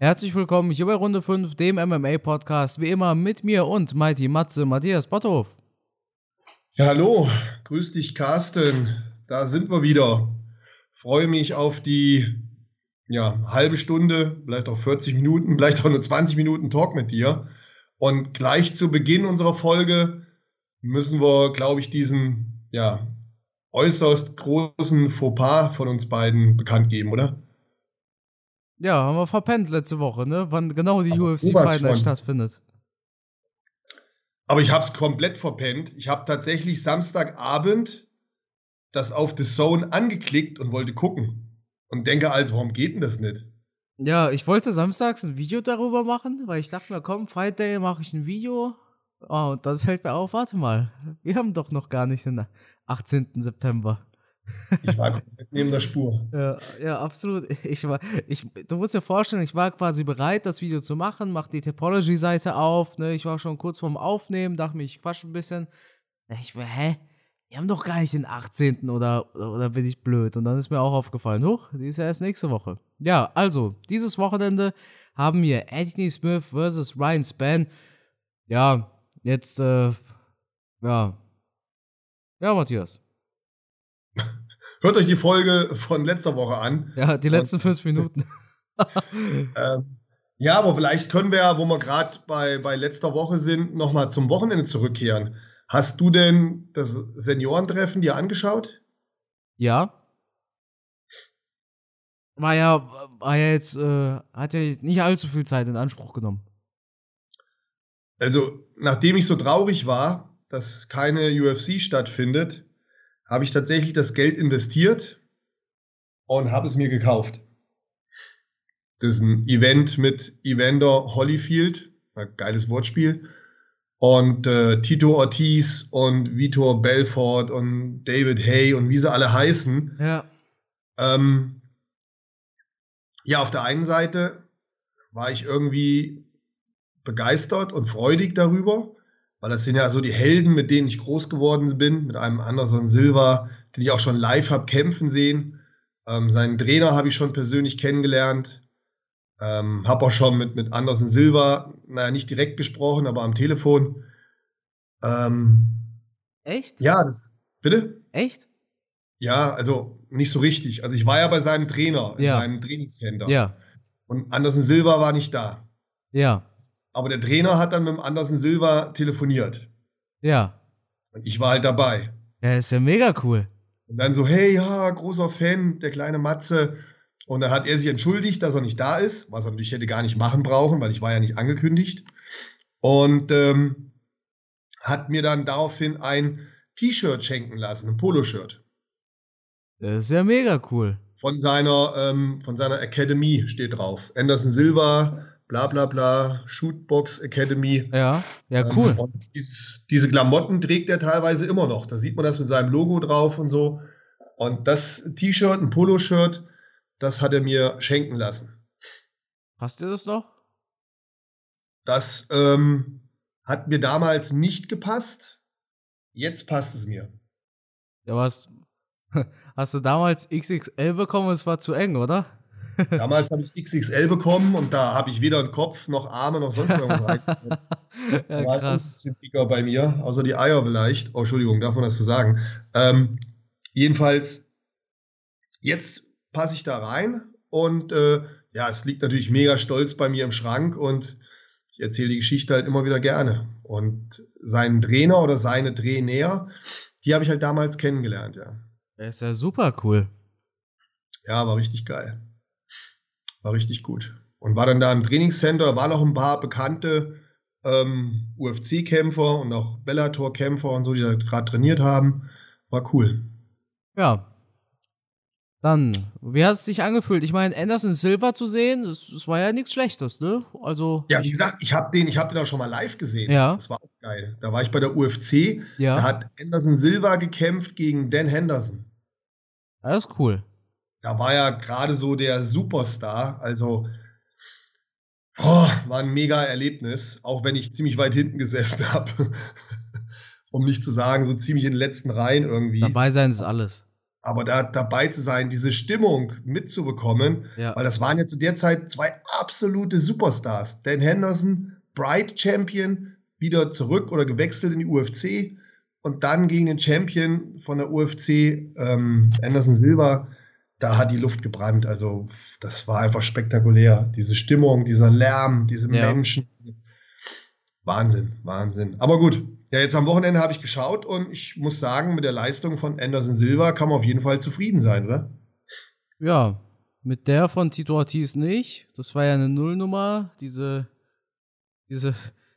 Herzlich willkommen hier bei Runde 5, dem MMA-Podcast. Wie immer mit mir und Mighty Matze Matthias Botthof. Ja, hallo, grüß dich, Carsten. Da sind wir wieder. Freue mich auf die ja, halbe Stunde, vielleicht auch 40 Minuten, vielleicht auch nur 20 Minuten Talk mit dir. Und gleich zu Beginn unserer Folge müssen wir, glaube ich, diesen ja, äußerst großen Fauxpas von uns beiden bekannt geben, oder? Ja, haben wir verpennt letzte Woche, ne? Wann genau die UFC Fight Night stattfindet. Aber ich habe es komplett verpennt. Ich habe tatsächlich Samstagabend das auf The Zone angeklickt und wollte gucken. Und denke also, warum geht denn das nicht? Ja, ich wollte samstags ein Video darüber machen, weil ich dachte mir, komm, Fight Day mache ich ein Video. Oh, und dann fällt mir auf, warte mal, wir haben doch noch gar nicht den 18. September. Ich war neben der Spur. Ja, ja, absolut. Ich war, ich, du musst dir vorstellen, ich war quasi bereit, das Video zu machen, mach die Topology-Seite auf, ne? Ich war schon kurz vorm Aufnehmen, dachte mir, ich quatsch ein bisschen. Ich war, hä? Wir haben doch gar nicht den 18. oder, oder bin ich blöd? Und dann ist mir auch aufgefallen, huch, die ist ja erst nächste Woche. Ja, also, dieses Wochenende haben wir Anthony Smith versus Ryan Spann. Ja, jetzt, äh, ja. Ja, Matthias. Hört euch die Folge von letzter Woche an. Ja, die letzten fünf Minuten. ähm, ja, aber vielleicht können wir ja, wo wir gerade bei, bei letzter Woche sind, nochmal zum Wochenende zurückkehren. Hast du denn das Seniorentreffen dir angeschaut? Ja. War ja, war ja jetzt, äh, hat ja nicht allzu viel Zeit in Anspruch genommen. Also, nachdem ich so traurig war, dass keine UFC stattfindet, habe ich tatsächlich das Geld investiert und habe es mir gekauft. Das ist ein Event mit Evander Holyfield, ein geiles Wortspiel. Und äh, Tito Ortiz und Vitor Belfort und David Hay und wie sie alle heißen. Ja. Ähm, ja, auf der einen Seite war ich irgendwie begeistert und freudig darüber weil das sind ja so die Helden, mit denen ich groß geworden bin, mit einem Anderson Silva, den ich auch schon live habe kämpfen sehen. Ähm, seinen Trainer habe ich schon persönlich kennengelernt. Ähm, habe auch schon mit, mit Anderson Silva, naja, nicht direkt gesprochen, aber am Telefon. Ähm, Echt? Ja, das. Bitte? Echt? Ja, also nicht so richtig. Also ich war ja bei seinem Trainer, in ja. seinem Trainingscenter. Ja. Und Anderson Silva war nicht da. Ja. Aber der Trainer hat dann mit dem Andersen Silva telefoniert. Ja. Und ich war halt dabei. Ja, ist ja mega cool. Und dann so, hey, ja, großer Fan, der kleine Matze. Und dann hat er sich entschuldigt, dass er nicht da ist, was er natürlich hätte gar nicht machen brauchen, weil ich war ja nicht angekündigt. Und ähm, hat mir dann daraufhin ein T-Shirt schenken lassen, ein Poloshirt. Das ist ja mega cool. Von seiner, ähm, von seiner Academy steht drauf. Anderson Silva, bla bla bla, Shootbox Academy. Ja, ja, ähm, cool. und dies, diese Klamotten trägt er teilweise immer noch. Da sieht man das mit seinem Logo drauf und so. Und das T-Shirt, ein Poloshirt, das hat er mir schenken lassen. Passt dir das noch? Das ähm, hat mir damals nicht gepasst. Jetzt passt es mir. Ja, was? Hast du damals XXL bekommen? Es war zu eng, oder? Damals habe ich XXL bekommen und da habe ich weder einen Kopf noch Arme noch sonst irgendwas reingekommen. ja, war krass. sind dicker bei mir, außer die Eier vielleicht. Oh, Entschuldigung, darf man das so sagen? Ähm, jedenfalls, jetzt passe ich da rein und äh, ja, es liegt natürlich mega stolz bei mir im Schrank und ich erzähle die Geschichte halt immer wieder gerne. Und seinen Trainer oder seine Trainer, die habe ich halt damals kennengelernt, ja. Das ist ja super cool. Ja, war richtig geil. War richtig gut. Und war dann da im Trainingscenter, waren noch ein paar bekannte ähm, UFC-Kämpfer und auch Bellator-Kämpfer und so, die da gerade trainiert haben. War cool. Ja. Dann, wie hat es sich angefühlt? Ich meine, Anderson Silver zu sehen, das, das, war ja nichts Schlechtes, ne? Also. Ja, wie gesagt, ich habe den, ich habe den auch schon mal live gesehen. Ja. Das war auch geil. Da war ich bei der UFC. Ja. Da hat Anderson Silva gekämpft gegen Dan Henderson. Das ist cool da war ja gerade so der Superstar. Also oh, war ein mega Erlebnis, auch wenn ich ziemlich weit hinten gesessen habe. um nicht zu sagen, so ziemlich in den letzten Reihen irgendwie. Dabei sein ist alles. Aber da dabei zu sein, diese Stimmung mitzubekommen, ja. weil das waren ja zu der Zeit zwei absolute Superstars. Dan Henderson, Bright Champion, wieder zurück oder gewechselt in die UFC und dann gegen den Champion von der UFC, ähm, Anderson Silva, da hat die Luft gebrannt. Also das war einfach spektakulär. Diese Stimmung, dieser Lärm, diese ja. Menschen. Wahnsinn, Wahnsinn. Aber gut, ja, jetzt am Wochenende habe ich geschaut und ich muss sagen, mit der Leistung von Anderson Silva kann man auf jeden Fall zufrieden sein, oder? Ja, mit der von Tito Ortiz nicht. Das war ja eine Nullnummer. Diese, diese,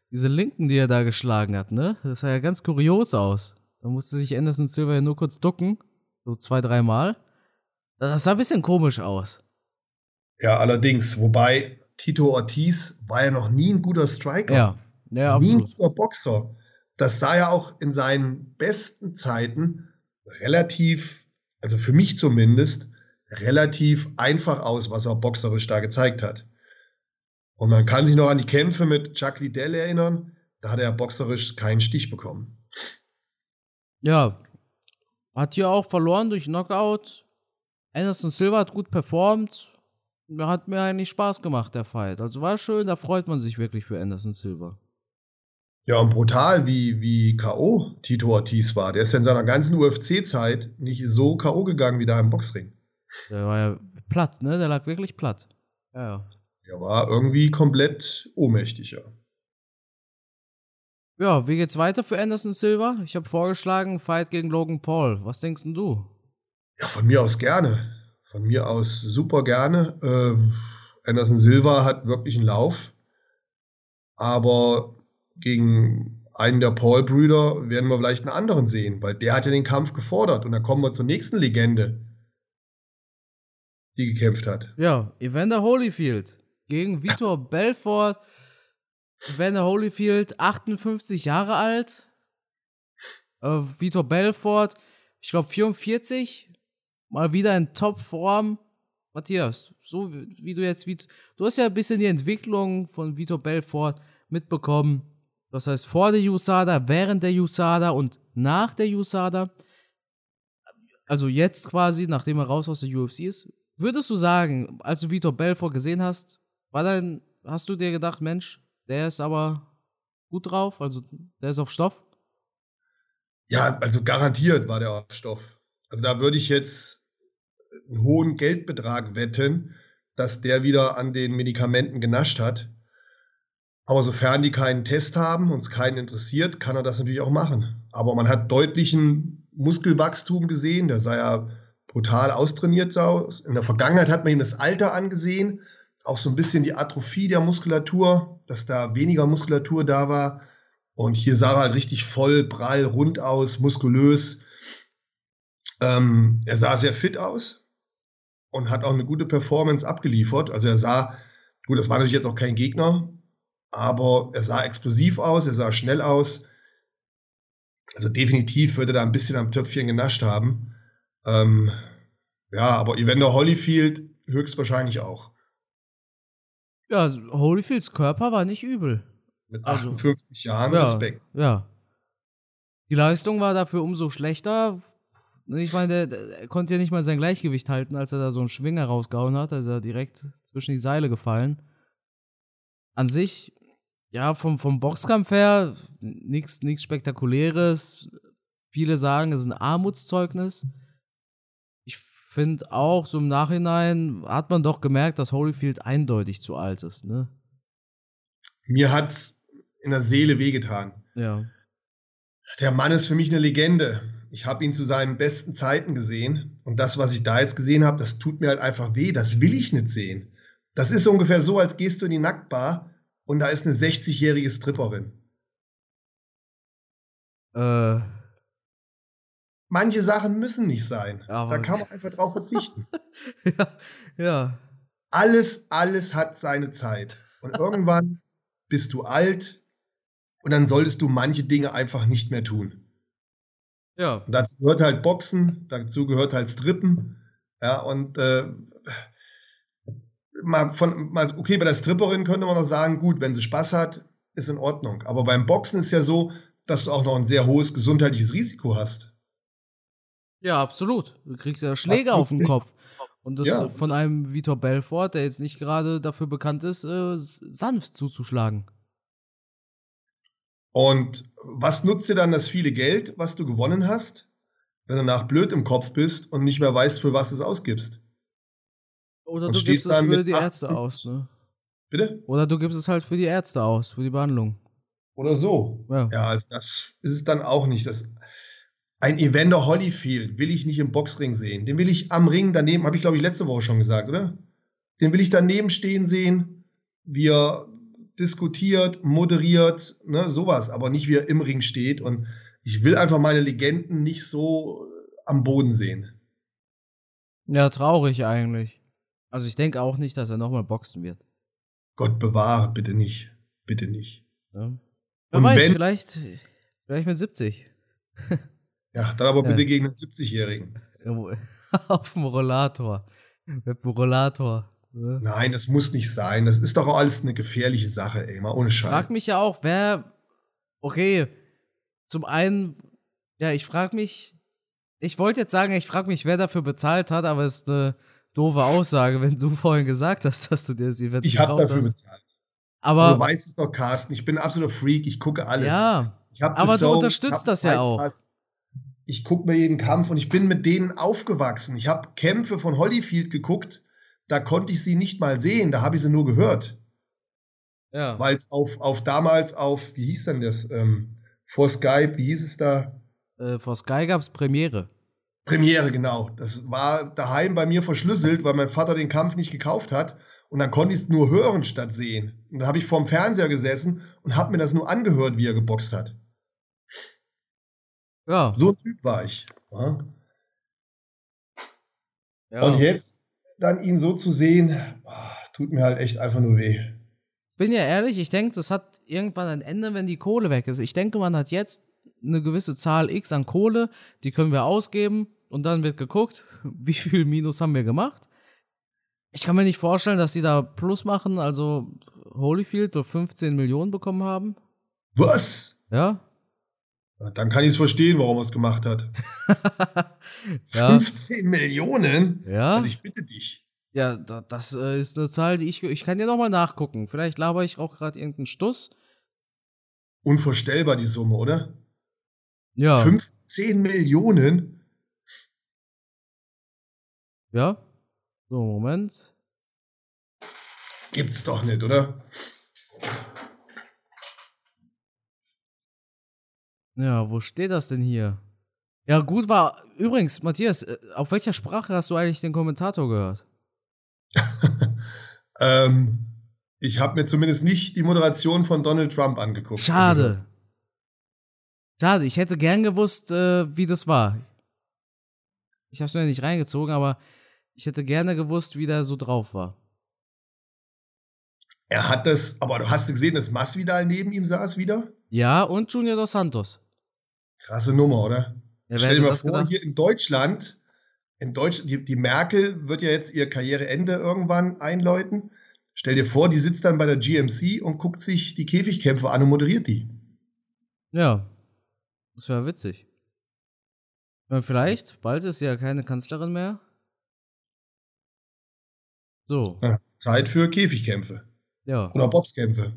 diese Linken, die er da geschlagen hat, ne? Das sah ja ganz kurios aus. Da musste sich Anderson Silva ja nur kurz ducken. So zwei, dreimal. Das sah ein bisschen komisch aus. Ja, allerdings. Wobei Tito Ortiz war ja noch nie ein guter Striker. Ja, ja absolut. Nie ein guter Boxer. Das sah ja auch in seinen besten Zeiten relativ, also für mich zumindest, relativ einfach aus, was er boxerisch da gezeigt hat. Und man kann sich noch an die Kämpfe mit Chuck Liddell erinnern. Da hat er boxerisch keinen Stich bekommen. Ja, hat hier auch verloren durch Knockout. Anderson Silva hat gut performt. Hat mir eigentlich Spaß gemacht, der Fight. Also war schön, da freut man sich wirklich für Anderson Silva. Ja, und brutal, wie, wie K.O. Tito Ortiz war. Der ist ja in seiner ganzen UFC-Zeit nicht so K.O. gegangen wie da im Boxring. Der war ja platt, ne? Der lag wirklich platt. Ja, ja. Er war irgendwie komplett ohnmächtig, ja. Ja, wie geht's weiter für Anderson Silva? Ich habe vorgeschlagen, Fight gegen Logan Paul. Was denkst denn du? Ja, von mir aus gerne. Von mir aus super gerne. Ähm, Anderson Silva hat wirklich einen Lauf. Aber gegen einen der Paul-Brüder werden wir vielleicht einen anderen sehen, weil der hat ja den Kampf gefordert. Und dann kommen wir zur nächsten Legende, die gekämpft hat. Ja, Evander Holyfield gegen Vitor Belfort. Werner Holyfield, 58 Jahre alt. Äh, Vitor Belfort, ich glaube 44. Mal wieder in Topform. Matthias, so wie du jetzt, wie, du hast ja ein bisschen die Entwicklung von Vitor Belfort mitbekommen. Das heißt, vor der USADA, während der USADA und nach der USADA. Also jetzt quasi, nachdem er raus aus der UFC ist. Würdest du sagen, als du Vitor Belfort gesehen hast, war dein, hast du dir gedacht, Mensch, der ist aber gut drauf, also der ist auf Stoff? Ja, also garantiert war der auf Stoff. Also da würde ich jetzt einen hohen Geldbetrag wetten, dass der wieder an den Medikamenten genascht hat. Aber sofern die keinen Test haben und es keinen interessiert, kann er das natürlich auch machen. Aber man hat deutlichen Muskelwachstum gesehen, der sah ja brutal austrainiert aus. In der Vergangenheit hat man ihm das Alter angesehen, auch so ein bisschen die Atrophie der Muskulatur, dass da weniger Muskulatur da war. Und hier sah er halt richtig voll, prall, rund aus, muskulös. Ähm, er sah sehr fit aus und hat auch eine gute Performance abgeliefert. Also er sah, gut, das war natürlich jetzt auch kein Gegner, aber er sah explosiv aus, er sah schnell aus. Also definitiv würde er da ein bisschen am Töpfchen genascht haben. Ähm, ja, aber Evander Holyfield höchstwahrscheinlich auch. Ja, Holyfields Körper war nicht übel. Mit 58 also, Jahren ja, Respekt. Ja. Die Leistung war dafür umso schlechter. Ich meine, der, der, konnte ja nicht mal sein Gleichgewicht halten, als er da so einen Schwinger rausgehauen hat. Also direkt zwischen die Seile gefallen. An sich, ja, vom, vom Boxkampf her, nichts Spektakuläres. Viele sagen, es ist ein Armutszeugnis finde auch, so im Nachhinein hat man doch gemerkt, dass Holyfield eindeutig zu alt ist, ne? Mir hat's in der Seele wehgetan. Ja. Der Mann ist für mich eine Legende. Ich habe ihn zu seinen besten Zeiten gesehen. Und das, was ich da jetzt gesehen habe, das tut mir halt einfach weh. Das will ich nicht sehen. Das ist ungefähr so, als gehst du in die Nacktbar und da ist eine 60-jährige Stripperin. Äh, manche Sachen müssen nicht sein. Da kann man einfach drauf verzichten. ja, ja. Alles, alles hat seine Zeit. Und irgendwann bist du alt und dann solltest du manche Dinge einfach nicht mehr tun. Ja. Dazu gehört halt Boxen, dazu gehört halt Strippen. Ja, und äh, mal von, mal, okay, bei der Stripperin könnte man noch sagen, gut, wenn sie Spaß hat, ist in Ordnung. Aber beim Boxen ist ja so, dass du auch noch ein sehr hohes gesundheitliches Risiko hast. Ja, absolut. Du kriegst ja Schläge auf den Kopf. Und das ja. von einem Vitor Belfort, der jetzt nicht gerade dafür bekannt ist, äh, sanft zuzuschlagen. Und was nutzt dir dann das viele Geld, was du gewonnen hast, wenn du nach blöd im Kopf bist und nicht mehr weißt, für was es ausgibst? Oder und du gibst es für die Ärzte aus, ne? Bitte? Oder du gibst es halt für die Ärzte aus, für die Behandlung. Oder so. Ja, ja also das ist es dann auch nicht. Das, ein Evander Holyfield will ich nicht im Boxring sehen. Den will ich am Ring daneben, habe ich glaube ich letzte Woche schon gesagt, oder? Den will ich daneben stehen sehen, wie er diskutiert, moderiert, ne, sowas, aber nicht wie er im Ring steht. Und ich will einfach meine Legenden nicht so am Boden sehen. Ja, traurig eigentlich. Also ich denke auch nicht, dass er nochmal boxen wird. Gott bewahre, bitte nicht. Bitte nicht. Ja. Wer weiß, wenn, vielleicht, vielleicht mit 70. ja, dann aber bitte ja. gegen einen 70-Jährigen. Auf dem Rollator. Mit dem Rollator. Ne? Nein, das muss nicht sein. Das ist doch alles eine gefährliche Sache, ey, mal ohne Scheiß. Ich frag mich ja auch, wer. Okay, zum einen, ja, ich frag mich. Ich wollte jetzt sagen, ich frag mich, wer dafür bezahlt hat, aber es ist eine doofe Aussage, wenn du vorhin gesagt hast, dass du dir das Event Ich habe dafür hast. bezahlt. Aber du weißt es doch, Carsten. Ich bin ein absoluter Freak. Ich gucke alles. Ja. aber du unterstützt das ja auch. Pass. Ich gucke mir jeden Kampf und ich bin mit denen aufgewachsen. Ich habe Kämpfe von Holyfield geguckt. Da konnte ich sie nicht mal sehen. Da habe ich sie nur gehört. Ja. Weil es auf, auf damals auf, wie hieß denn das? Ähm, vor Skype, wie hieß es da? Äh, vor Sky gab es Premiere. Premiere, genau. Das war daheim bei mir verschlüsselt, weil mein Vater den Kampf nicht gekauft hat. Und dann konnte ich es nur hören statt sehen. Und dann habe ich vorm Fernseher gesessen und habe mir das nur angehört, wie er geboxt hat. Ja. So ein Typ war ich. Ja. Ja. Und jetzt dann ihn so zu sehen, tut mir halt echt einfach nur weh. Bin ja ehrlich, ich denke, das hat irgendwann ein Ende, wenn die Kohle weg ist. Ich denke, man hat jetzt eine gewisse Zahl X an Kohle, die können wir ausgeben und dann wird geguckt, wie viel Minus haben wir gemacht. Ich kann mir nicht vorstellen, dass die da Plus machen, also Holyfield so 15 Millionen bekommen haben. Was? Ja. Dann kann ich es verstehen, warum er es gemacht hat. ja. 15 Millionen? Ja. Also ich bitte dich. Ja, das äh, ist eine Zahl, die ich. Ich kann ja nochmal nachgucken. Vielleicht laber ich auch gerade irgendeinen Stuss. Unvorstellbar die Summe, oder? Ja. 15 Millionen? Ja. So, Moment. Das gibt's doch nicht, oder? Ja, wo steht das denn hier? Ja, gut war. Übrigens, Matthias, äh, auf welcher Sprache hast du eigentlich den Kommentator gehört? ähm, ich habe mir zumindest nicht die Moderation von Donald Trump angeguckt. Schade. Schade, ich hätte gern gewusst, äh, wie das war. Ich habe es mir nicht reingezogen, aber ich hätte gerne gewusst, wie der so drauf war. Er hat das, aber du hast gesehen, dass Masvidal neben ihm saß wieder? Ja, und Junior dos Santos. Krasse Nummer, oder? Ja, Stell dir mal vor, gedacht? hier in Deutschland, in Deutschland, die, die, Merkel wird ja jetzt ihr Karriereende irgendwann einläuten. Stell dir vor, die sitzt dann bei der GMC und guckt sich die Käfigkämpfe an und moderiert die. Ja, das wäre witzig. Ja, vielleicht, bald ist sie ja keine Kanzlerin mehr. So. Ja, Zeit für Käfigkämpfe. Ja. Oder Boxkämpfe.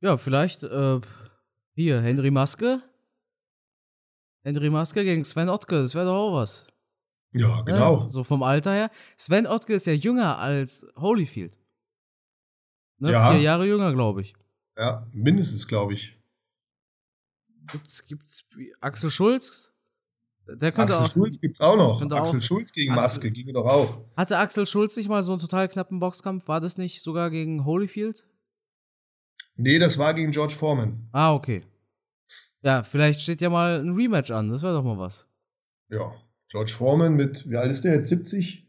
Ja, vielleicht, äh, hier, Henry Maske. Henry Maske gegen Sven Ottke, das wäre doch auch was. Ja, genau. Ja, so vom Alter her. Sven Ottke ist ja jünger als Holyfield. Ne? Ja. Vier Jahre jünger, glaube ich. Ja, mindestens, glaube ich. Gibt's, gibt's Axel Schulz? Der könnte Axel auch, Schulz gibt's auch noch. Axel auch, Schulz gegen Maske, ging doch auch. Hatte Axel Schulz nicht mal so einen total knappen Boxkampf? War das nicht sogar gegen Holyfield? Nee, das war gegen George Foreman. Ah, okay. Ja, vielleicht steht ja mal ein Rematch an. Das wäre doch mal was. Ja, George Foreman mit, wie alt ist der jetzt? 70?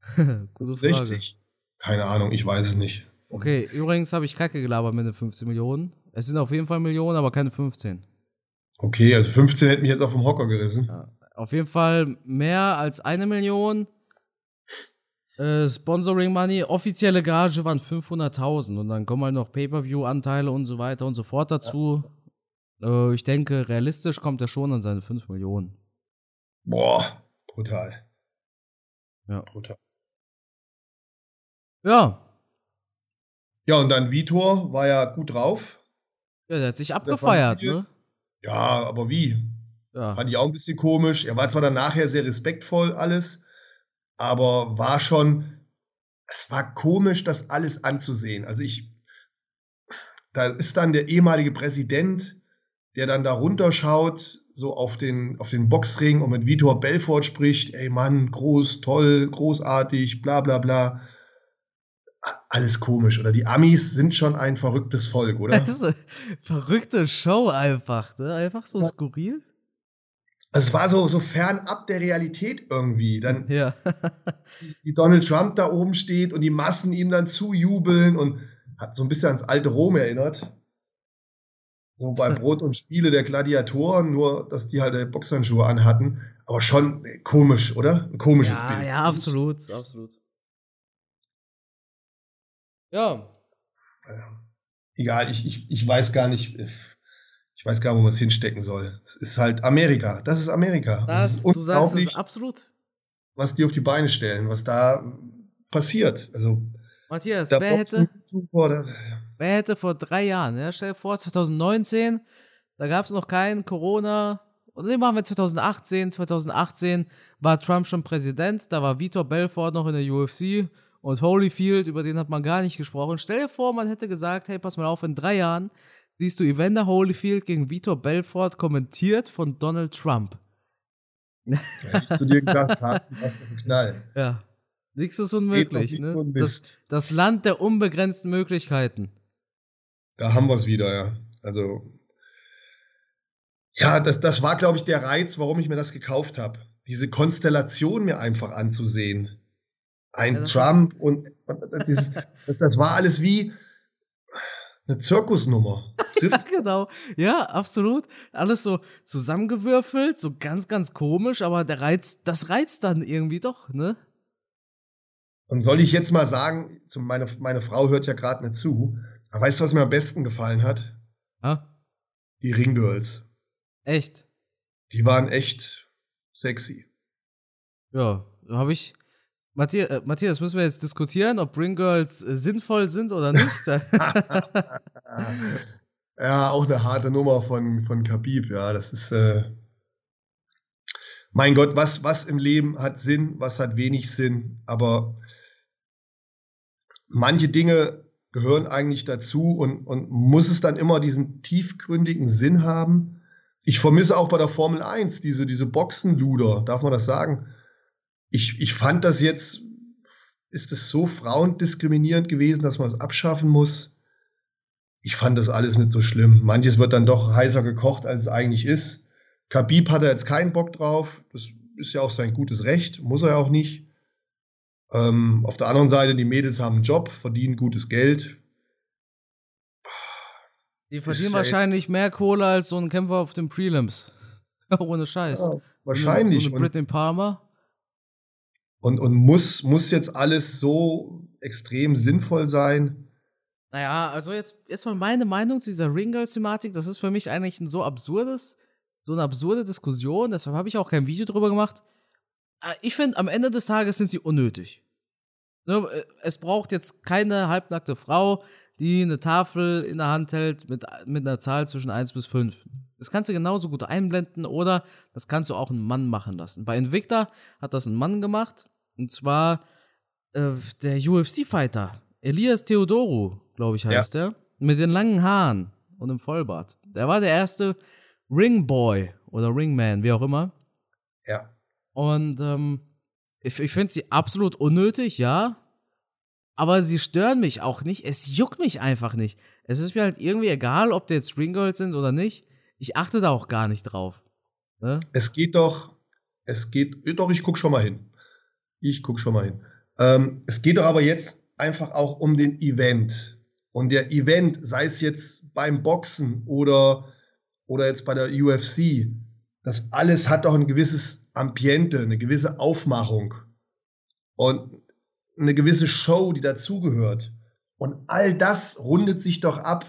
Gute Frage. 60? Keine Ahnung, ich weiß es nicht. Okay, übrigens habe ich Kacke gelabert mit den 15 Millionen. Es sind auf jeden Fall Millionen, aber keine 15. Okay, also 15 hätte mich jetzt auf dem Hocker gerissen. Ja, auf jeden Fall mehr als eine Million. Äh, Sponsoring Money, offizielle Gage waren 500.000 und dann kommen halt noch Pay-Per-View-Anteile und so weiter und so fort dazu. Ja. Äh, ich denke, realistisch kommt er schon an seine 5 Millionen. Boah, brutal. Ja. Brutal. Ja. Ja, und dann Vitor war ja gut drauf. Ja, der hat sich abgefeiert, ne? Ja, aber wie? Ja. Fand ich auch ein bisschen komisch. Er war zwar dann nachher sehr respektvoll, alles, aber war schon, es war komisch, das alles anzusehen. Also ich, da ist dann der ehemalige Präsident, der dann da runterschaut, so auf den, auf den Boxring und mit Vitor Belfort spricht, ey Mann, groß, toll, großartig, bla bla bla. Alles komisch. Oder die Amis sind schon ein verrücktes Volk, oder? Das ist eine verrückte Show einfach, ne? Einfach so ja. skurril. Es war so, so fernab der Realität irgendwie. Dann, ja. wie Donald Trump da oben steht und die Massen ihm dann zujubeln und hat so ein bisschen ans alte Rom erinnert. So bei Brot und Spiele der Gladiatoren, nur dass die halt Boxhandschuhe anhatten. Aber schon komisch, oder? Ein komisches ja, Bild. Ja, absolut, absolut. Ja. Egal, ich, ich, ich weiß gar nicht, ich weiß gar nicht, wo man es hinstecken soll. Es ist halt Amerika. Das ist Amerika. Das, das ist du sagst es absolut. Was die auf die Beine stellen, was da passiert. Also, Matthias, wer hätte, wer hätte vor drei Jahren, ja, stell dir vor, 2019, da gab es noch kein Corona, und dann machen wir 2018, 2018 war Trump schon Präsident, da war Vitor Belfort noch in der UFC und Holyfield, über den hat man gar nicht gesprochen. Stell dir vor, man hätte gesagt, hey, pass mal auf, in drei Jahren siehst du Evander Holyfield gegen Vitor Belfort kommentiert von Donald Trump. Ja, hätte ich zu dir gesagt, Carsten, was doch ein Knall. Ja. Nichts ist unmöglich. Ne? So das, das Land der unbegrenzten Möglichkeiten. Da haben wir es wieder, ja. Also, ja, das, das war, glaube ich, der Reiz, warum ich mir das gekauft habe. Diese Konstellation mir einfach anzusehen. Ein ja, Trump und, und dieses, das, das war alles wie eine Zirkusnummer. ja, genau. Ja, absolut. Alles so zusammengewürfelt, so ganz, ganz komisch, aber der Reiz, das reizt dann irgendwie doch, ne? Und soll ich jetzt mal sagen, meine, meine Frau hört ja gerade nicht zu, aber weißt du, was mir am besten gefallen hat? Ha? Die Ringgirls. Echt? Die waren echt sexy. Ja, habe ich, Matthias, äh, Matthias, müssen wir jetzt diskutieren, ob Ring Girls äh, sinnvoll sind oder nicht? ja, auch eine harte Nummer von, von Khabib, ja. Das ist, äh, mein Gott, was, was im Leben hat Sinn, was hat wenig Sinn, aber manche Dinge gehören eigentlich dazu und, und muss es dann immer diesen tiefgründigen Sinn haben? Ich vermisse auch bei der Formel 1 diese, diese Boxenluder, darf man das sagen? Ich, ich fand das jetzt, ist es so frauendiskriminierend gewesen, dass man es abschaffen muss. Ich fand das alles nicht so schlimm. Manches wird dann doch heißer gekocht, als es eigentlich ist. Khabib hat er jetzt keinen Bock drauf. Das ist ja auch sein gutes Recht, muss er ja auch nicht. Ähm, auf der anderen Seite, die Mädels haben einen Job, verdienen gutes Geld. Die verdienen wahrscheinlich mehr Kohle als so ein Kämpfer auf den Prelims. Ohne Scheiß. Ja, wahrscheinlich. So eine Britney Palmer. Und, und muss, muss jetzt alles so extrem sinnvoll sein? Naja, also jetzt, jetzt mal meine Meinung zu dieser Ringgirls-Thematik. Das ist für mich eigentlich ein so absurdes, so eine absurde Diskussion. Deshalb habe ich auch kein Video drüber gemacht. Äh, ich finde, am Ende des Tages sind sie unnötig. Ne, äh, es braucht jetzt keine halbnackte Frau, die eine Tafel in der Hand hält mit, mit einer Zahl zwischen 1 bis 5. Das kannst du genauso gut einblenden oder das kannst du auch einen Mann machen lassen. Bei Invicta hat das ein Mann gemacht und zwar äh, der UFC-Fighter, Elias Theodoro, glaube ich, heißt ja. der. Mit den langen Haaren und dem Vollbart. Der war der erste Ringboy oder Ringman, wie auch immer. Ja. Und ähm, ich, ich finde sie absolut unnötig, ja. Aber sie stören mich auch nicht. Es juckt mich einfach nicht. Es ist mir halt irgendwie egal, ob der jetzt Ringgirls sind oder nicht. Ich achte da auch gar nicht drauf. Ne? Es geht doch, es geht, doch, ich guck schon mal hin. Ich gucke schon mal hin. Ähm, es geht doch aber jetzt einfach auch um den Event. Und der Event, sei es jetzt beim Boxen oder, oder jetzt bei der UFC, das alles hat doch ein gewisses Ambiente, eine gewisse Aufmachung und eine gewisse Show, die dazugehört. Und all das rundet sich doch ab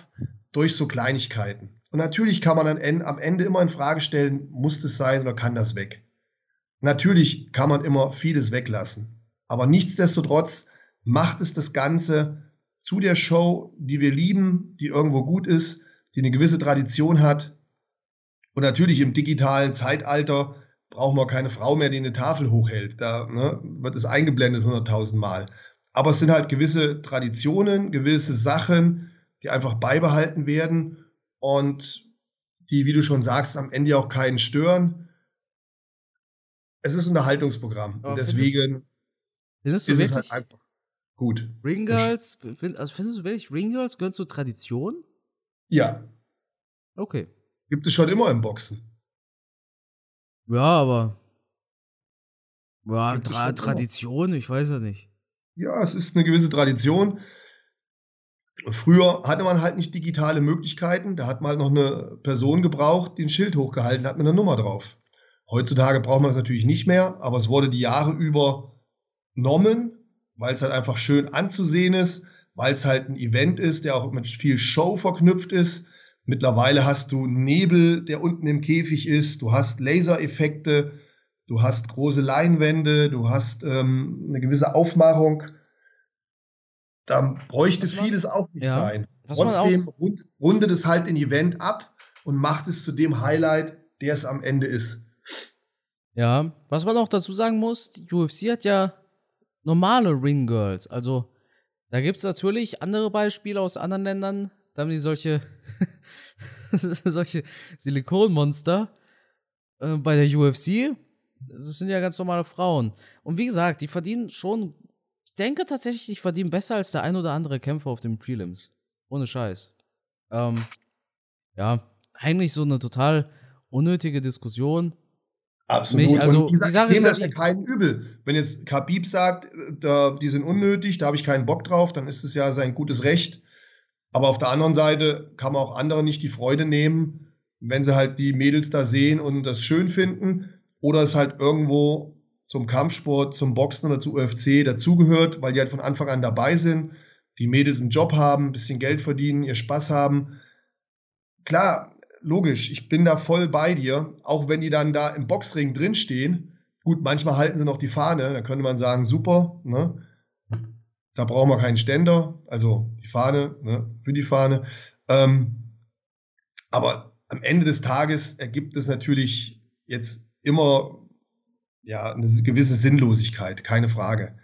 durch so Kleinigkeiten. Und natürlich kann man dann am Ende immer in Frage stellen, muss das sein oder kann das weg? Natürlich kann man immer vieles weglassen. Aber nichtsdestotrotz macht es das Ganze zu der Show, die wir lieben, die irgendwo gut ist, die eine gewisse Tradition hat. Und natürlich im digitalen Zeitalter brauchen wir keine Frau mehr, die eine Tafel hochhält. Da ne, wird es eingeblendet 100.000 Mal. Aber es sind halt gewisse Traditionen, gewisse Sachen, die einfach beibehalten werden und die, wie du schon sagst, am Ende auch keinen stören. Es ist ein Unterhaltungsprogramm. Aber und deswegen findest, findest ist es halt einfach gut. Ringgirls, find, also findest du wirklich, Ringgirls gehören zur Tradition? Ja. Okay. Gibt es schon immer im Boxen. Ja, aber. Ja, Tra Tradition, immer. ich weiß ja nicht. Ja, es ist eine gewisse Tradition. Früher hatte man halt nicht digitale Möglichkeiten. Da hat man halt noch eine Person gebraucht, die ein Schild hochgehalten hat mit einer Nummer drauf. Heutzutage braucht man das natürlich nicht mehr, aber es wurde die Jahre über genommen, weil es halt einfach schön anzusehen ist, weil es halt ein Event ist, der auch mit viel Show verknüpft ist. Mittlerweile hast du Nebel, der unten im Käfig ist, du hast Lasereffekte, du hast große Leinwände, du hast ähm, eine gewisse Aufmachung. Da bräuchte man, vieles auch nicht ja, sein. Trotzdem rund, rundet es halt ein Event ab und macht es zu dem Highlight, der es am Ende ist. Ja, was man auch dazu sagen muss, die UFC hat ja normale Ring Girls. Also, da gibt es natürlich andere Beispiele aus anderen Ländern. Da haben die solche, solche Silikonmonster äh, bei der UFC. Das sind ja ganz normale Frauen. Und wie gesagt, die verdienen schon. Ich denke tatsächlich, die verdienen besser als der ein oder andere Kämpfer auf den Prelims. Ohne Scheiß. Ähm, ja, eigentlich so eine total unnötige Diskussion. Absolut. Mich, also, und gesagt, ich nehme das ja keinen übel. Wenn jetzt Khabib sagt, da, die sind unnötig, da habe ich keinen Bock drauf, dann ist es ja sein gutes Recht. Aber auf der anderen Seite kann man auch andere nicht die Freude nehmen, wenn sie halt die Mädels da sehen und das schön finden oder es halt irgendwo zum Kampfsport, zum Boxen oder zu UFC dazugehört, weil die halt von Anfang an dabei sind, die Mädels einen Job haben, ein bisschen Geld verdienen, ihr Spaß haben. Klar, logisch, ich bin da voll bei dir, auch wenn die dann da im Boxring drinstehen. Gut, manchmal halten sie noch die Fahne, da könnte man sagen, super, ne? Da brauchen wir keinen Ständer, also die Fahne, ne, für die Fahne. Ähm, aber am Ende des Tages ergibt es natürlich jetzt immer ja, eine gewisse Sinnlosigkeit, keine Frage.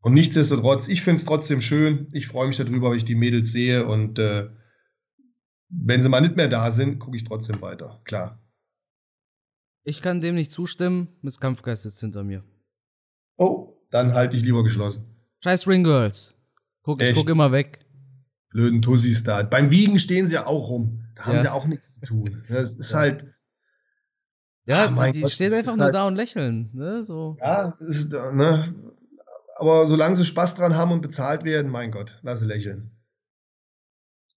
Und nichtsdestotrotz, ich finde es trotzdem schön. Ich freue mich darüber, wenn ich die Mädels sehe. Und äh, wenn sie mal nicht mehr da sind, gucke ich trotzdem weiter. Klar. Ich kann dem nicht zustimmen. Miss Kampfgeist sitzt hinter mir. Oh, dann halte ich lieber geschlossen. Scheiß Ring Girls. Guck, ich guck immer weg. Blöden Tussis da. Beim Wiegen stehen sie ja auch rum. Da haben ja. sie auch nichts zu tun. Das ist ja. halt ja, Ach, die, die Gott, stehen einfach nur halt, da und lächeln. Ne? So. Ja, ist, ne? aber solange sie Spaß dran haben und bezahlt werden, mein Gott, lass sie lächeln.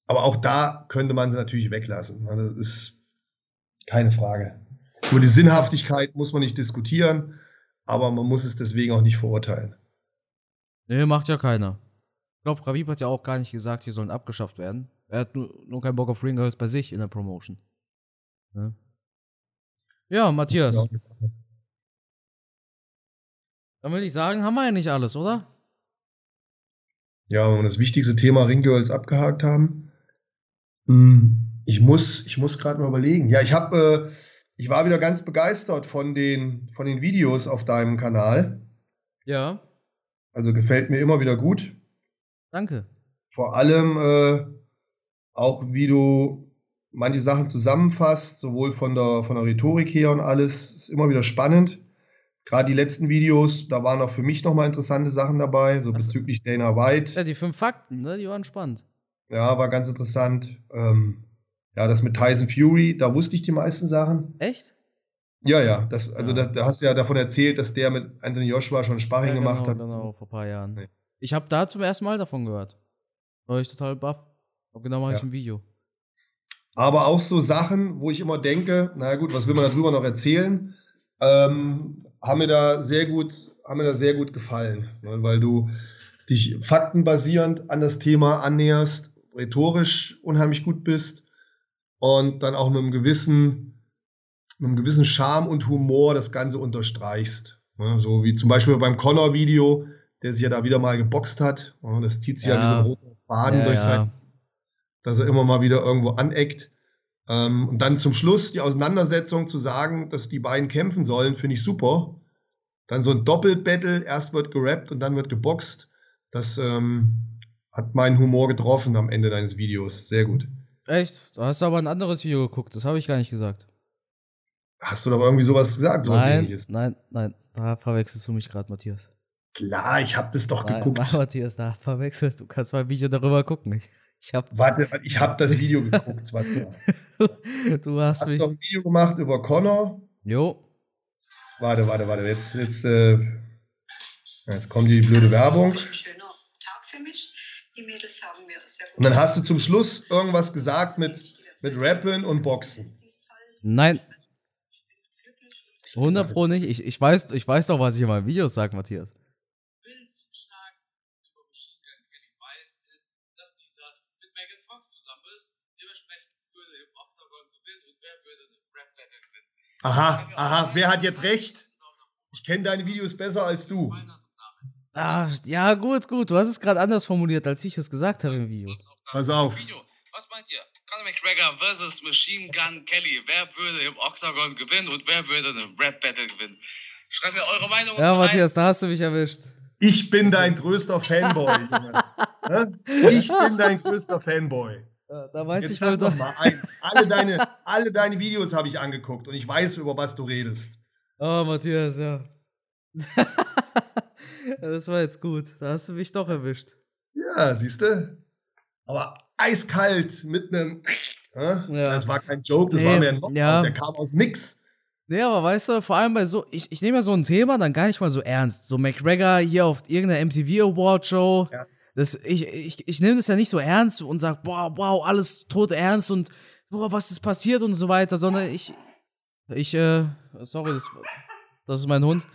Aber auch da könnte man sie natürlich weglassen. Ne? Das ist keine Frage. Über die Sinnhaftigkeit muss man nicht diskutieren, aber man muss es deswegen auch nicht verurteilen. Nee, macht ja keiner. Ich glaube, Ravib hat ja auch gar nicht gesagt, hier sollen abgeschafft werden. Er hat nur, nur keinen Bock auf Ringers bei sich in der Promotion. Ne? Ja, Matthias. Dann würde ich sagen, haben wir eigentlich alles, oder? Ja, wenn wir das wichtigste Thema Ringgirls abgehakt haben. Hm, ich muss, ich muss gerade mal überlegen. Ja, ich habe, äh, ich war wieder ganz begeistert von den, von den Videos auf deinem Kanal. Ja. Also gefällt mir immer wieder gut. Danke. Vor allem äh, auch, wie du manche Sachen zusammenfasst, sowohl von der, von der Rhetorik her und alles. Ist immer wieder spannend. Gerade die letzten Videos, da waren auch für mich nochmal interessante Sachen dabei, so also, bezüglich Dana White. Ja, die fünf Fakten, ne, die waren spannend. Ja, war ganz interessant. Ähm, ja, das mit Tyson Fury, da wusste ich die meisten Sachen. Echt? Ja, ja. Das, also ja. da hast du ja davon erzählt, dass der mit Anthony Joshua schon Sparring ja, genau, gemacht hat. Genau, vor ein paar Jahren. Nee. Ich habe da zum ersten Mal davon gehört. War ich total baff. Genau mache ja. ich ein Video. Aber auch so Sachen, wo ich immer denke, naja gut, was will man darüber noch erzählen, ähm, haben mir da sehr gut, haben mir da sehr gut gefallen, ne, weil du dich faktenbasierend an das Thema annäherst, rhetorisch unheimlich gut bist und dann auch mit einem gewissen, mit einem gewissen Charme und Humor das Ganze unterstreichst. So wie zum Beispiel beim Connor-Video, der sich ja da wieder mal geboxt hat. Das zieht sich ja, ja wie so ein roter Faden ja, durch sein, dass er immer mal wieder irgendwo aneckt. Ähm, und dann zum Schluss die Auseinandersetzung zu sagen, dass die beiden kämpfen sollen, finde ich super. Dann so ein Doppelbattle, erst wird gerappt und dann wird geboxt. Das ähm, hat meinen Humor getroffen am Ende deines Videos. Sehr gut. Echt? Da hast du aber ein anderes Video geguckt, das habe ich gar nicht gesagt. Hast du doch irgendwie sowas gesagt, sowas nein, ähnliches? Nein, nein, da verwechselst du mich gerade, Matthias. Klar, ich habe das doch nein, geguckt. Nein, Matthias, da verwechselst du. kannst mal ein Video darüber gucken. Ich, ich hab warte, ich habe das Video geguckt. Warte du hast, hast doch ein Video gemacht über Connor. Jo. Warte, warte, warte. Jetzt, jetzt, äh, jetzt kommt die blöde Werbung. Ein Die Mädels haben mir sehr gut Und dann hast du zum Schluss irgendwas gesagt mit, mit Rappen und Boxen. Nein. 100 Pro nicht. Ich, ich, weiß, ich weiß doch, was ich in meinen Videos sage, Matthias. Aha, aha, wer hat jetzt recht? Ich kenne deine Videos besser als du. Ah, ja, gut, gut. Du hast es gerade anders formuliert, als ich es gesagt habe im Video. Pass auf. Was meint ihr? Conor McGregor versus Machine Gun Kelly. Wer würde im Octagon gewinnen und wer würde eine Rap Battle gewinnen? Schreibt mir eure Meinung. Ja, Matthias, da hast du mich erwischt. Ich bin dein größter Fanboy, Junge. ich bin dein größter Fanboy. Ja, da weiß Jetzt ich sag doch mal eins. Alle deine, alle deine Videos habe ich angeguckt und ich weiß, über was du redest. Oh, Matthias, ja. Das war jetzt gut. Da hast du mich doch erwischt. Ja, siehst du? Aber eiskalt mit einem. Äh? Ja. Das war kein Joke, das nee, war mehr ein Knockout. Ja. Der kam aus nix. Nee, aber weißt du, vor allem bei so, ich, ich nehme ja so ein Thema dann gar nicht mal so ernst. So McGregor hier auf irgendeiner MTV Award Show. Ja. Das, ich, ich, ich nehme das ja nicht so ernst und sag, boah, wow, alles tot ernst und boah, was ist passiert und so weiter, sondern ich, ich, äh, sorry, das, das ist mein Hund,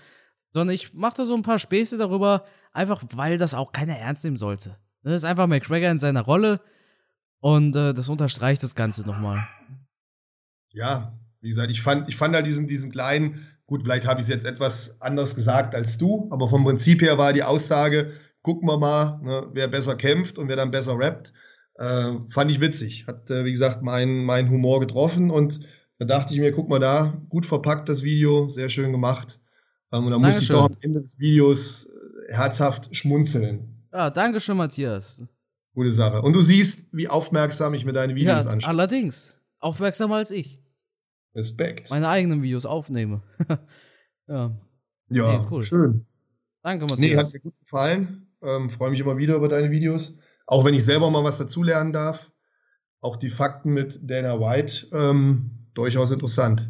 sondern ich mache da so ein paar Späße darüber, einfach weil das auch keiner ernst nehmen sollte. Das ist einfach McGregor in seiner Rolle und äh, das unterstreicht das Ganze nochmal. Ja, wie gesagt, ich fand, ich fand da diesen, diesen kleinen, gut, vielleicht habe ich es jetzt etwas anders gesagt als du, aber vom Prinzip her war die Aussage, gucken wir mal, ne, wer besser kämpft und wer dann besser rappt. Äh, fand ich witzig. Hat, äh, wie gesagt, meinen mein Humor getroffen und da dachte ich mir, guck mal da, gut verpackt das Video, sehr schön gemacht. Ähm, und da musste ich doch am Ende des Videos äh, herzhaft schmunzeln. Ja, danke schön, Matthias. Gute Sache. Und du siehst, wie aufmerksam ich mir deine Videos ja, anschaue. Allerdings. Aufmerksamer als ich. Respekt. Meine eigenen Videos aufnehme. ja. Ja, hey, cool. schön. Danke, Matthias. Nee, hat mir gut gefallen. Ähm, Freue mich immer wieder über deine Videos. Auch wenn ich selber mal was dazulernen darf. Auch die Fakten mit Dana White ähm, durchaus interessant.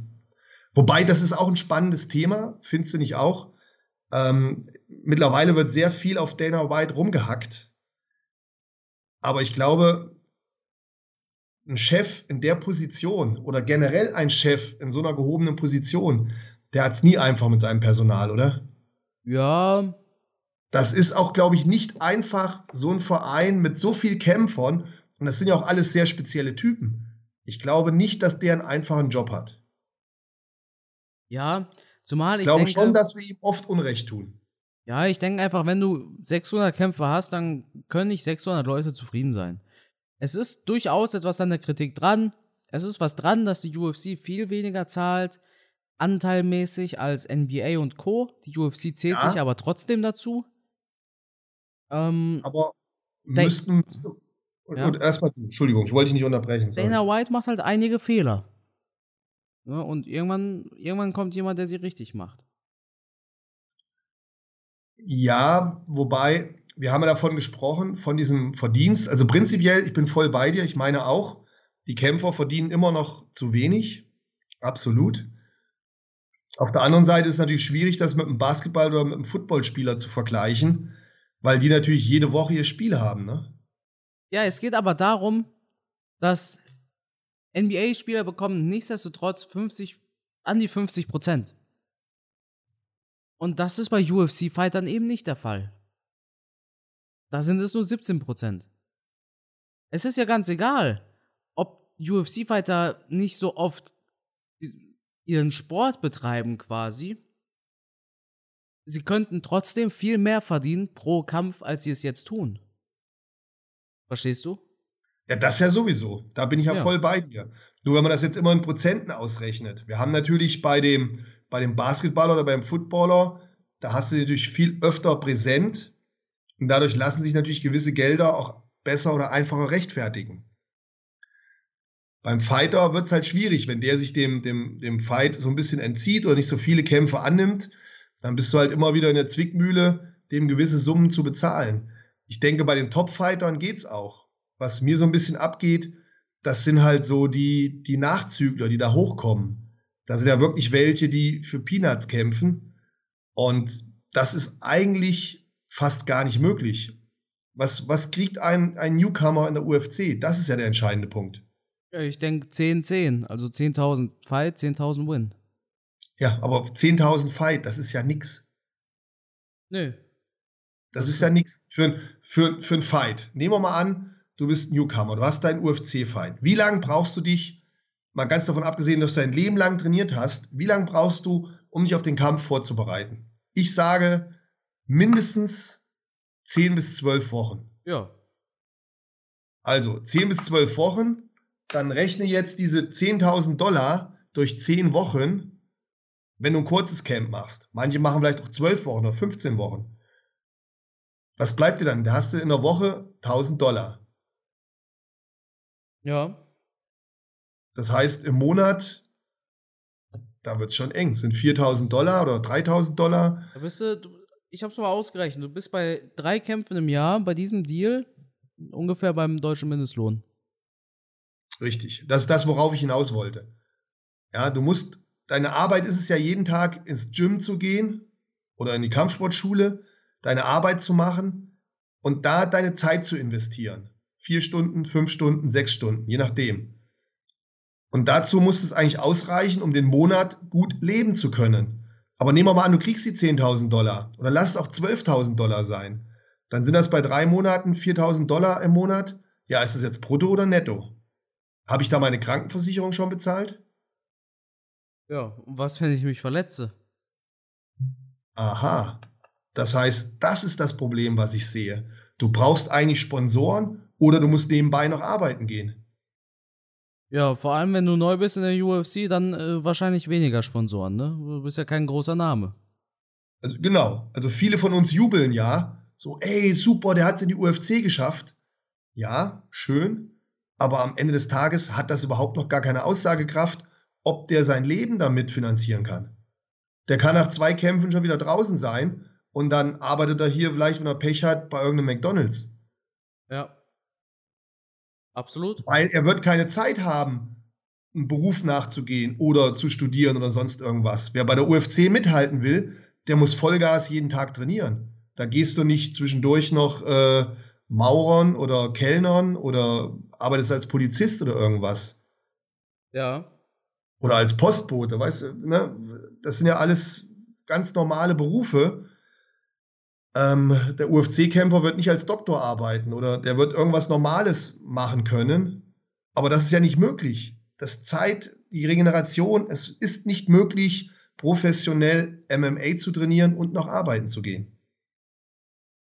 Wobei, das ist auch ein spannendes Thema, findest du nicht auch? Ähm, mittlerweile wird sehr viel auf Dana White rumgehackt. Aber ich glaube, ein Chef in der Position oder generell ein Chef in so einer gehobenen Position, der hat es nie einfach mit seinem Personal, oder? Ja, das ist auch, glaube ich, nicht einfach so ein Verein mit so viel Kämpfern. Und das sind ja auch alles sehr spezielle Typen. Ich glaube nicht, dass der einen einfachen Job hat. Ja, zumal ich, ich glaube denke, schon, dass wir ihm oft Unrecht tun. Ja, ich denke einfach, wenn du 600 Kämpfer hast, dann können nicht 600 Leute zufrieden sein. Es ist durchaus etwas an der Kritik dran. Es ist was dran, dass die UFC viel weniger zahlt, anteilmäßig als NBA und Co. Die UFC zählt ja. sich aber trotzdem dazu. Ähm, Aber müssten. Ja. Erstmal, Entschuldigung, ich wollte dich nicht unterbrechen. Sorry. Dana White macht halt einige Fehler. Ja, und irgendwann, irgendwann kommt jemand, der sie richtig macht. Ja, wobei, wir haben ja davon gesprochen, von diesem Verdienst. Also prinzipiell, ich bin voll bei dir. Ich meine auch, die Kämpfer verdienen immer noch zu wenig. Absolut. Auf der anderen Seite ist es natürlich schwierig, das mit einem Basketball- oder mit einem Footballspieler zu vergleichen weil die natürlich jede Woche ihr Spiel haben, ne? Ja, es geht aber darum, dass NBA-Spieler bekommen nichtsdestotrotz 50, an die 50 Prozent. Und das ist bei UFC-Fightern eben nicht der Fall. Da sind es nur 17 Prozent. Es ist ja ganz egal, ob UFC-Fighter nicht so oft ihren Sport betreiben quasi, sie könnten trotzdem viel mehr verdienen pro Kampf, als sie es jetzt tun. Verstehst du? Ja, das ja sowieso. Da bin ich ja, ja, voll bei dir. Nur wenn man das jetzt immer in Prozenten ausrechnet. Wir haben natürlich bei dem, bei dem Basketballer oder beim Footballer, da hast du natürlich viel öfter präsent und dadurch lassen sich natürlich gewisse Gelder auch besser oder einfacher rechtfertigen. Beim Fighter wird es halt schwierig, wenn der sich dem, dem, dem Fight so ein bisschen entzieht oder nicht so viele Kämpfe annimmt, dann bist du halt immer wieder in der Zwickmühle, dem gewisse Summen zu bezahlen. Ich denke, bei den Top-Fightern geht's auch. Was mir so ein bisschen abgeht, das sind halt so die, die Nachzügler, die da hochkommen. Da sind ja wirklich welche, die für Peanuts kämpfen. Und das ist eigentlich fast gar nicht möglich. Was, was kriegt ein, ein Newcomer in der UFC? Das ist ja der entscheidende Punkt. Ja, ich denke 10-10, also 10.000 Fight, 10.000 Win. Ja, aber 10.000 Fight, das ist ja nix. Nö. Das, das ist ja nix für, für, für ein Fight. Nehmen wir mal an, du bist Newcomer, du hast deinen UFC-Fight. Wie lange brauchst du dich, mal ganz davon abgesehen, dass du dein Leben lang trainiert hast, wie lange brauchst du, um dich auf den Kampf vorzubereiten? Ich sage mindestens 10 bis 12 Wochen. Ja. Also 10 bis 12 Wochen dann rechne jetzt diese 10.000 Dollar durch 10 Wochen, wenn du ein kurzes Camp machst. Manche machen vielleicht auch 12 Wochen oder 15 Wochen. Was bleibt dir dann? Da hast du in der Woche 1000 Dollar. Ja. Das heißt, im Monat, da wird es schon eng. Sind 4000 Dollar oder 3000 Dollar. Da bist du, ich habe es mal ausgerechnet, du bist bei drei Kämpfen im Jahr bei diesem Deal ungefähr beim deutschen Mindestlohn. Richtig. Das ist das, worauf ich hinaus wollte. Ja, du musst, deine Arbeit ist es ja jeden Tag ins Gym zu gehen oder in die Kampfsportschule, deine Arbeit zu machen und da deine Zeit zu investieren. Vier Stunden, fünf Stunden, sechs Stunden, je nachdem. Und dazu muss es eigentlich ausreichen, um den Monat gut leben zu können. Aber nehmen wir mal an, du kriegst die 10.000 Dollar oder lass es auch 12.000 Dollar sein. Dann sind das bei drei Monaten 4.000 Dollar im Monat. Ja, ist das jetzt brutto oder netto? Habe ich da meine Krankenversicherung schon bezahlt? Ja, und was, wenn ich mich verletze? Aha. Das heißt, das ist das Problem, was ich sehe. Du brauchst eigentlich Sponsoren oder du musst nebenbei noch arbeiten gehen. Ja, vor allem wenn du neu bist in der UFC, dann äh, wahrscheinlich weniger Sponsoren, ne? Du bist ja kein großer Name. Also, genau. Also viele von uns jubeln ja. So, ey, super, der hat es in die UFC geschafft. Ja, schön aber am Ende des Tages hat das überhaupt noch gar keine Aussagekraft, ob der sein Leben damit finanzieren kann. Der kann nach zwei Kämpfen schon wieder draußen sein und dann arbeitet er hier vielleicht, wenn er Pech hat, bei irgendeinem McDonalds. Ja. Absolut. Weil er wird keine Zeit haben, einen Beruf nachzugehen oder zu studieren oder sonst irgendwas. Wer bei der UFC mithalten will, der muss Vollgas jeden Tag trainieren. Da gehst du nicht zwischendurch noch äh, Maurern oder Kellnern oder arbeitest als Polizist oder irgendwas. Ja. Oder als Postbote, weißt du, ne? Das sind ja alles ganz normale Berufe. Ähm, der UFC-Kämpfer wird nicht als Doktor arbeiten oder der wird irgendwas Normales machen können. Aber das ist ja nicht möglich. Das Zeit, die Regeneration, es ist nicht möglich, professionell MMA zu trainieren und noch arbeiten zu gehen.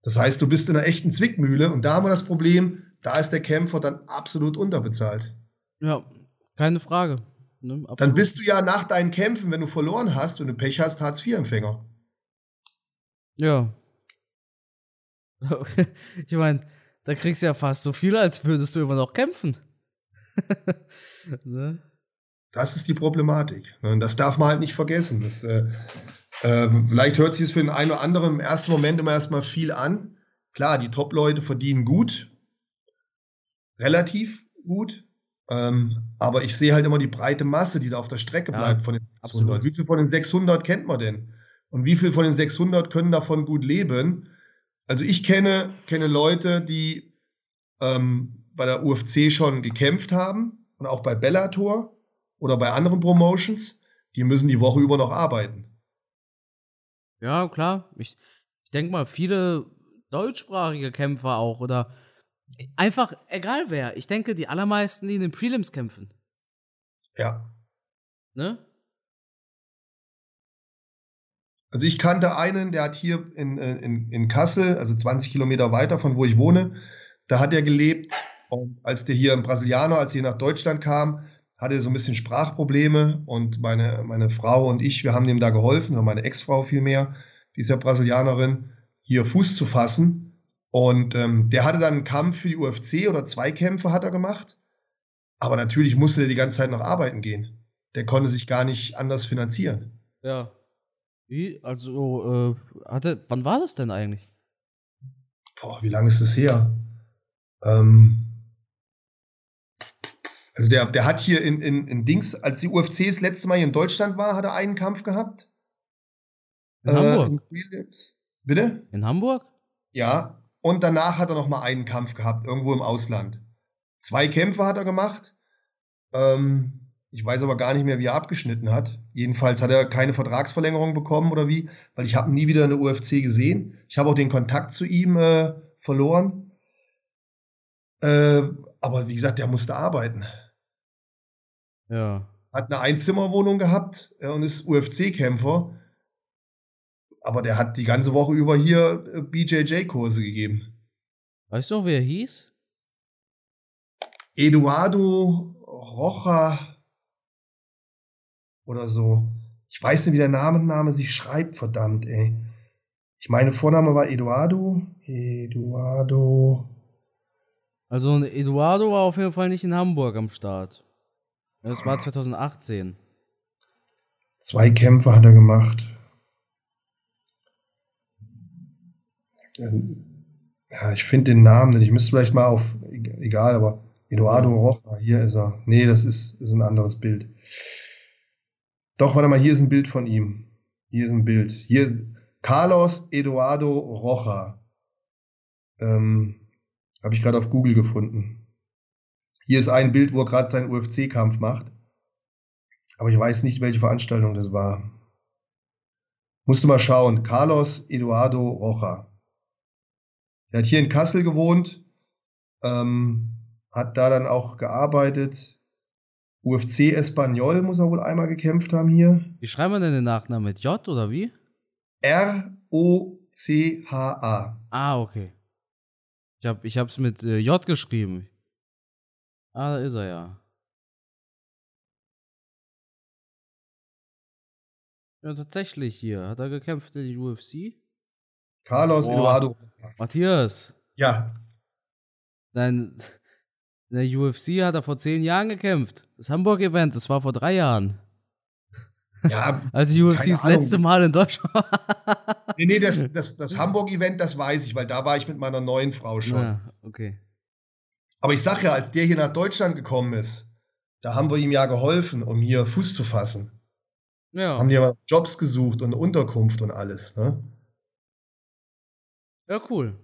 Das heißt, du bist in einer echten Zwickmühle und da haben wir das Problem, da ist der Kämpfer dann absolut unterbezahlt. Ja, keine Frage. Ne, dann bist du ja nach deinen Kämpfen, wenn du verloren hast und du Pech hast, Hartz-IV-Empfänger. Ja. Ich meine, da kriegst du ja fast so viel, als würdest du immer noch kämpfen. ne? Das ist die Problematik. Und das darf man halt nicht vergessen. Das, äh, äh, vielleicht hört sich es für den einen oder anderen im ersten Moment immer erstmal viel an. Klar, die Top-Leute verdienen gut, relativ gut. Ähm, aber ich sehe halt immer die breite Masse, die da auf der Strecke ja, bleibt von den 600. Absolut. Wie viel von den 600 kennt man denn? Und wie viel von den 600 können davon gut leben? Also ich kenne, kenne Leute, die ähm, bei der UFC schon gekämpft haben und auch bei Bellator oder bei anderen Promotions, die müssen die Woche über noch arbeiten. Ja, klar. Ich, ich denke mal, viele deutschsprachige Kämpfer auch oder Einfach, egal wer. Ich denke, die allermeisten, die in den Prelims kämpfen. Ja. Ne? Also ich kannte einen, der hat hier in, in, in Kassel, also 20 Kilometer weiter von wo ich wohne, da hat er gelebt. Und als der hier ein Brasilianer, als er nach Deutschland kam, hatte er so ein bisschen Sprachprobleme und meine, meine Frau und ich, wir haben ihm da geholfen, oder meine Ex-Frau vielmehr, die ist ja Brasilianerin, hier Fuß zu fassen. Und ähm, der hatte dann einen Kampf für die UFC oder zwei Kämpfe hat er gemacht. Aber natürlich musste er die ganze Zeit noch arbeiten gehen. Der konnte sich gar nicht anders finanzieren. Ja. Wie? Also, äh, hatte, wann war das denn eigentlich? Boah, wie lange ist das her? Ähm, also der, der hat hier in, in, in Dings, als die UFC das letzte Mal hier in Deutschland war, hat er einen Kampf gehabt. In äh, Hamburg? In Bitte? In Hamburg? Ja. Und danach hat er noch mal einen Kampf gehabt, irgendwo im Ausland. Zwei Kämpfe hat er gemacht. Ähm, ich weiß aber gar nicht mehr, wie er abgeschnitten hat. Jedenfalls hat er keine Vertragsverlängerung bekommen oder wie, weil ich habe nie wieder eine UFC gesehen. Ich habe auch den Kontakt zu ihm äh, verloren. Äh, aber wie gesagt, der musste arbeiten. Ja. Hat eine Einzimmerwohnung gehabt äh, und ist UFC-Kämpfer. Aber der hat die ganze Woche über hier äh, BJJ-Kurse gegeben. Weißt du noch, wer er hieß? Eduardo Rocha oder so. Ich weiß nicht, wie der Name, Name sich schreibt, verdammt, ey. Ich meine, Vorname war Eduardo. Eduardo. Also Eduardo war auf jeden Fall nicht in Hamburg am Start. Das war 2018. Zwei Kämpfe hat er gemacht. Ja, ich finde den Namen nicht. Ich müsste vielleicht mal auf, egal, aber Eduardo Rocha, hier ist er. Nee, das ist, ist ein anderes Bild. Doch, warte mal, hier ist ein Bild von ihm. Hier ist ein Bild. Hier Carlos Eduardo Rocha. Ähm, Habe ich gerade auf Google gefunden. Hier ist ein Bild, wo er gerade seinen UFC-Kampf macht. Aber ich weiß nicht, welche Veranstaltung das war. Musst du mal schauen. Carlos Eduardo Rocha. Er hat hier in Kassel gewohnt, ähm, hat da dann auch gearbeitet, UFC Espanyol muss er wohl einmal gekämpft haben hier. Wie schreiben wir denn den Nachnamen? Mit J oder wie? R-O-C-H-A. Ah, okay. Ich, hab, ich hab's mit äh, J geschrieben. Ah, da ist er ja. Ja, tatsächlich hier. Hat er gekämpft in der UFC? Carlos Boah. Eduardo. Matthias. Ja. Dein, in der UFC hat er vor zehn Jahren gekämpft. Das Hamburg-Event, das war vor drei Jahren. Ja, Als die UFC das letzte Mal in Deutschland war. nee, nee, das, das, das Hamburg-Event, das weiß ich, weil da war ich mit meiner neuen Frau schon. Ja, okay. Aber ich sag ja, als der hier nach Deutschland gekommen ist, da haben wir ihm ja geholfen, um hier Fuß zu fassen. Ja. Haben die ja Jobs gesucht und Unterkunft und alles, ne? Ja, cool.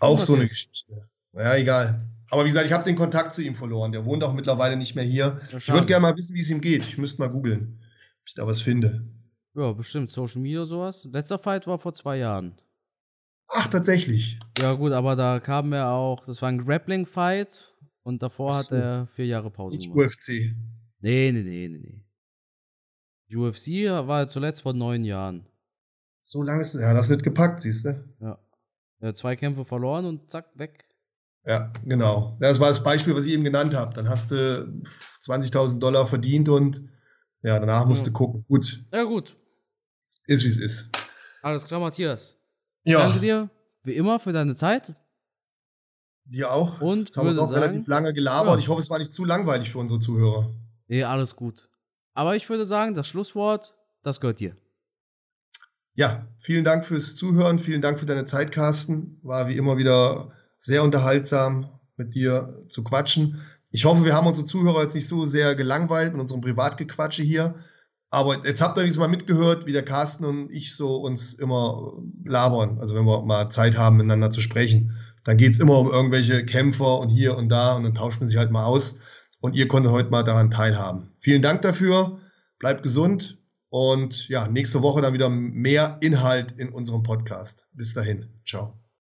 Auch so eine Geschichte. Ja, egal. Aber wie gesagt, ich habe den Kontakt zu ihm verloren. Der wohnt auch mittlerweile nicht mehr hier. Ja, ich würde gerne mal wissen, wie es ihm geht. Ich müsste mal googeln, ob ich da was finde. Ja, bestimmt. Social Media sowas. Letzter Fight war vor zwei Jahren. Ach, tatsächlich. Ja, gut, aber da kam er auch. Das war ein Grappling-Fight und davor so. hat er vier Jahre Pause nicht gemacht. UFC. Nee, nee, nee, nee, nee. UFC war zuletzt vor neun Jahren. So lange ist es. Ja, das nicht gepackt, siehst du? Ja. ja. Zwei Kämpfe verloren und zack, weg. Ja, genau. Das war das Beispiel, was ich eben genannt habe. Dann hast du 20.000 Dollar verdient und ja, danach musst ja. du gucken. Gut. Ja, gut. Ist wie es ist. Alles klar, Matthias. Ich ja. danke dir, wie immer, für deine Zeit. Dir auch. Und Jetzt haben wir doch sagen, relativ lange gelabert. Ja. Ich hoffe, es war nicht zu langweilig für unsere Zuhörer. Nee, alles gut. Aber ich würde sagen, das Schlusswort, das gehört dir. Ja, vielen Dank fürs Zuhören. Vielen Dank für deine Zeit, Carsten. War wie immer wieder sehr unterhaltsam mit dir zu quatschen. Ich hoffe, wir haben unsere Zuhörer jetzt nicht so sehr gelangweilt mit unserem Privatgequatsche hier. Aber jetzt habt ihr übrigens mal mitgehört, wie der Carsten und ich so uns immer labern. Also wenn wir mal Zeit haben, miteinander zu sprechen. Dann geht es immer um irgendwelche Kämpfer und hier und da und dann tauscht man sich halt mal aus. Und ihr konntet heute mal daran teilhaben. Vielen Dank dafür. Bleibt gesund. Und ja, nächste Woche dann wieder mehr Inhalt in unserem Podcast. Bis dahin. Ciao.